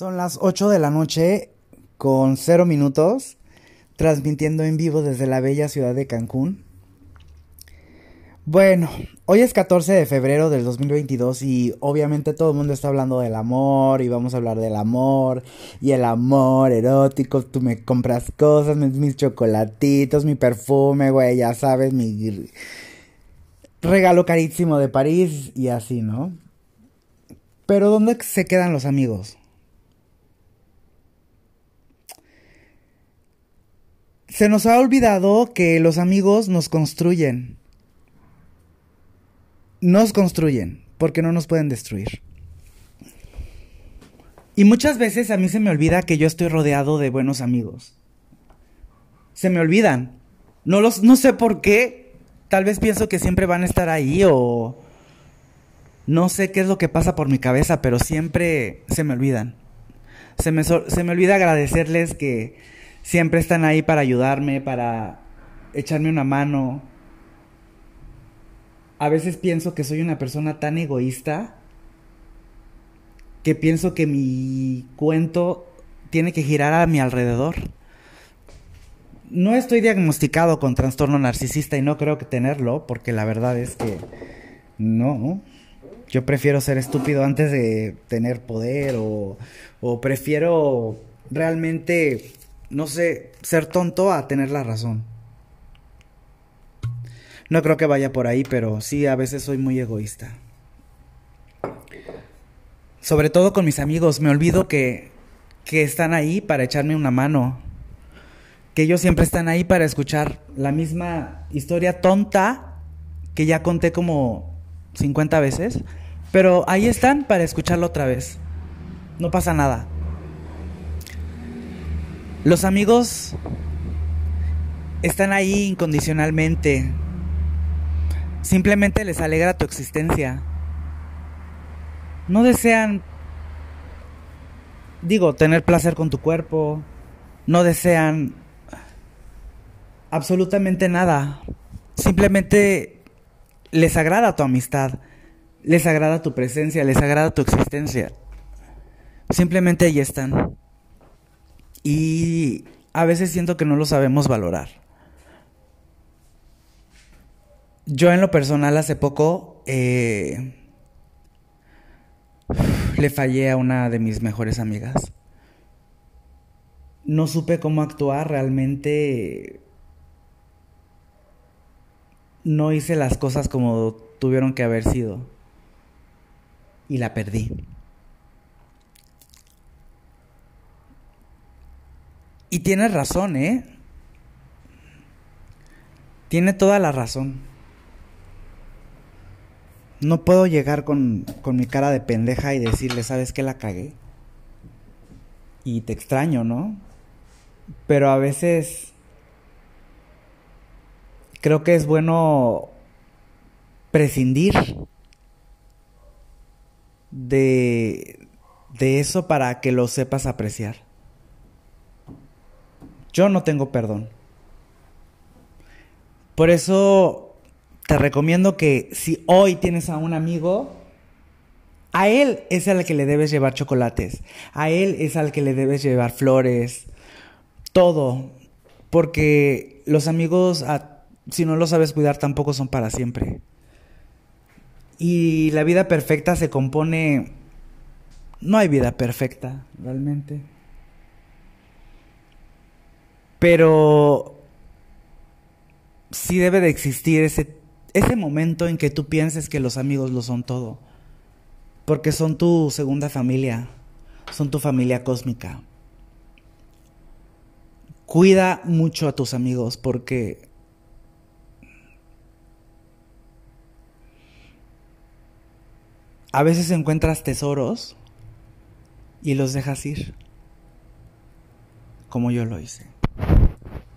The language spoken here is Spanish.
Son las 8 de la noche con 0 minutos, transmitiendo en vivo desde la bella ciudad de Cancún. Bueno, hoy es 14 de febrero del 2022 y obviamente todo el mundo está hablando del amor y vamos a hablar del amor y el amor erótico. Tú me compras cosas, mis, mis chocolatitos, mi perfume, güey, ya sabes, mi regalo carísimo de París y así, ¿no? Pero ¿dónde se quedan los amigos? Se nos ha olvidado que los amigos nos construyen. Nos construyen, porque no nos pueden destruir. Y muchas veces a mí se me olvida que yo estoy rodeado de buenos amigos. Se me olvidan. No los no sé por qué. Tal vez pienso que siempre van a estar ahí o no sé qué es lo que pasa por mi cabeza, pero siempre se me olvidan. Se me, se me olvida agradecerles que siempre están ahí para ayudarme, para echarme una mano. A veces pienso que soy una persona tan egoísta que pienso que mi cuento tiene que girar a mi alrededor. No estoy diagnosticado con trastorno narcisista y no creo que tenerlo, porque la verdad es que no. Yo prefiero ser estúpido antes de tener poder o, o prefiero realmente no sé, ser tonto a tener la razón. No creo que vaya por ahí, pero sí, a veces soy muy egoísta. Sobre todo con mis amigos, me olvido que, que están ahí para echarme una mano. Que ellos siempre están ahí para escuchar la misma historia tonta que ya conté como 50 veces. Pero ahí están para escucharlo otra vez. No pasa nada. Los amigos están ahí incondicionalmente. Simplemente les alegra tu existencia. No desean, digo, tener placer con tu cuerpo. No desean absolutamente nada. Simplemente les agrada tu amistad. Les agrada tu presencia. Les agrada tu existencia. Simplemente ahí están. Y a veces siento que no lo sabemos valorar. Yo en lo personal hace poco eh, le fallé a una de mis mejores amigas. No supe cómo actuar, realmente no hice las cosas como tuvieron que haber sido. Y la perdí. Y tiene razón, ¿eh? Tiene toda la razón. No puedo llegar con, con mi cara de pendeja y decirle, ¿sabes qué la cagué? Y te extraño, ¿no? Pero a veces creo que es bueno prescindir de, de eso para que lo sepas apreciar. Yo no tengo perdón. Por eso te recomiendo que si hoy tienes a un amigo, a él es al que le debes llevar chocolates, a él es al que le debes llevar flores, todo, porque los amigos, si no lo sabes cuidar, tampoco son para siempre. Y la vida perfecta se compone... No hay vida perfecta, realmente. Pero sí debe de existir ese, ese momento en que tú pienses que los amigos lo son todo. Porque son tu segunda familia, son tu familia cósmica. Cuida mucho a tus amigos porque a veces encuentras tesoros y los dejas ir, como yo lo hice.